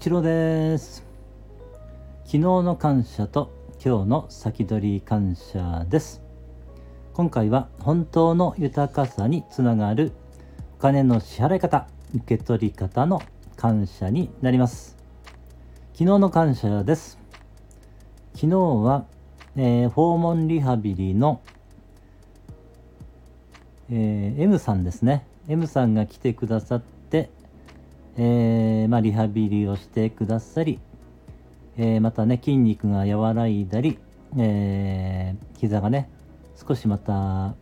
一郎です。昨日の感謝と今日の先取り感謝です。今回は本当の豊かさにつながるお金の支払い方受け取り方の感謝になります。昨日の感謝です。昨日は、えー、訪問リハビリの、えー、M さんですね。M さんが来てくださってえー、まあ、リハビリをしてくださり、えー、またね筋肉が和らいだり、えー、膝がね少しまた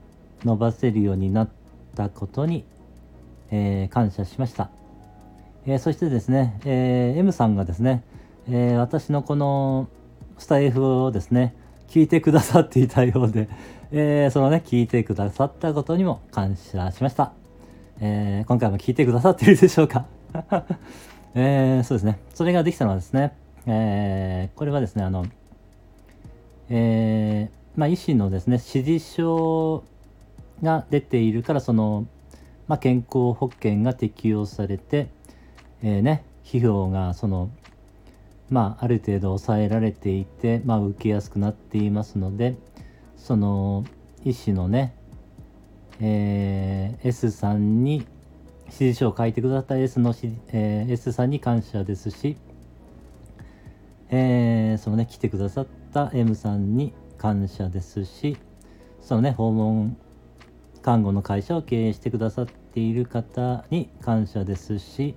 伸ばせるようになったことに、え感謝しました、えそしてですね、えー M さんがですね、え私のこのスタイフをですね聞いてくださっていたようで、えそのね聞いてくださったことにも感謝しました、え今回も聞いてくださっているでしょうか？えー、そうですね。それができたのはですね、えー、これはですね、あの、えー、まあ、医師のですね、指示書が出ているから、その、まあ、健康保険が適用されて、えー、ね、費用が、その、まあ、ある程度抑えられていて、まあ、受けやすくなっていますので、その、医師のね、えー、S さんに指示書を書いてくださった S の、えー、S さんに感謝ですし、えー、そのね、来てくださった M さんに感謝ですし、そのね、訪問看護の会社を経営してくださっている方に感謝ですし、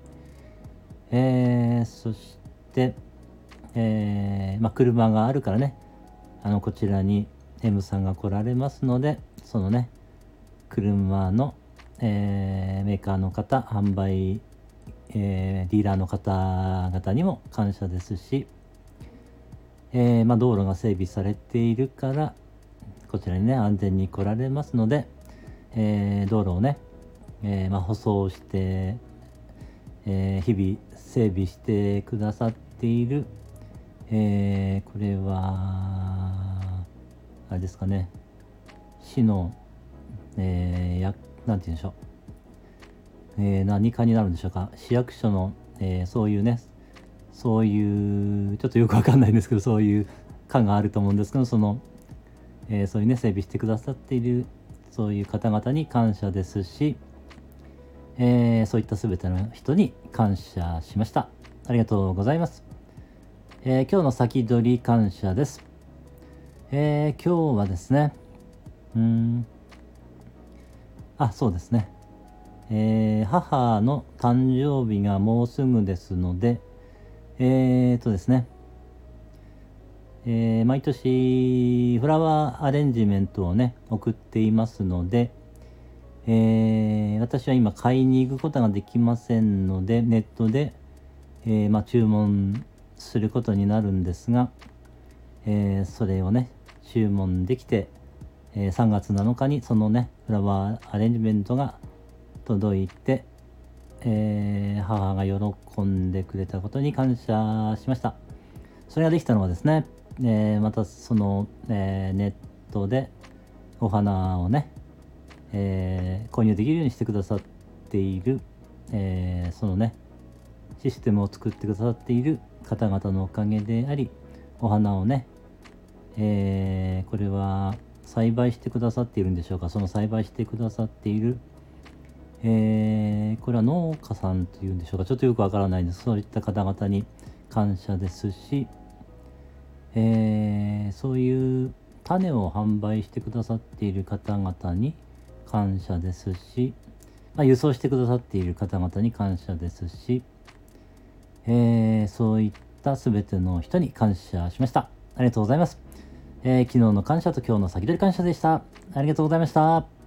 えー、そして、えー、まあ、車があるからね、あの、こちらに M さんが来られますので、そのね、車のえー、メーカーの方、販売、えー、ディーラーの方々にも感謝ですし、えー、まあ、道路が整備されているから、こちらにね、安全に来られますので、え道路をね、えまあ、舗装して、え日々整備してくださっている、えこれは、あれですかね、市の、えー、役なんて言うんでしょう、えー、何かになるんでしょうか、市役所の、えー、そういうね、そういう、ちょっとよくわかんないんですけど、そういう課があると思うんですけど、その、えー、そういうね、整備してくださっている、そういう方々に感謝ですし、えー、そういった全ての人に感謝しました。ありがとうございます。えー、今日の先取り感謝です。え、今日はですね、うん、あ、そうですね。えー、母の誕生日がもうすぐですので、えーとですね、えー、毎年フラワーアレンジメントをね、送っていますので、えー、私は今買いに行くことができませんので、ネットで、えー、まあ、注文することになるんですが、えそれをね、注文できて、え3月7日にそのね、フラワーアレンジメントが届いて、えー、母が喜んでくれたことに感謝しました。それができたのはですね、えー、またその、え、ネットでお花をね、え購入できるようにしてくださっている、えそのね、システムを作ってくださっている方々のおかげであり、お花をね、えこれは栽培してくださっているんでしょうか？その栽培してくださっている、えー、これは農家さんというんでしょうか？ちょっとよくわからないんですそういった方々に感謝ですし、えー、そういう種を販売してくださっている方々に感謝ですし、まあ、輸送してくださっている方々に感謝ですし、えー、そういった全ての人に感謝しました。ありがとうございます。えー、昨日の感謝と今日の先取り感謝でした。ありがとうございました。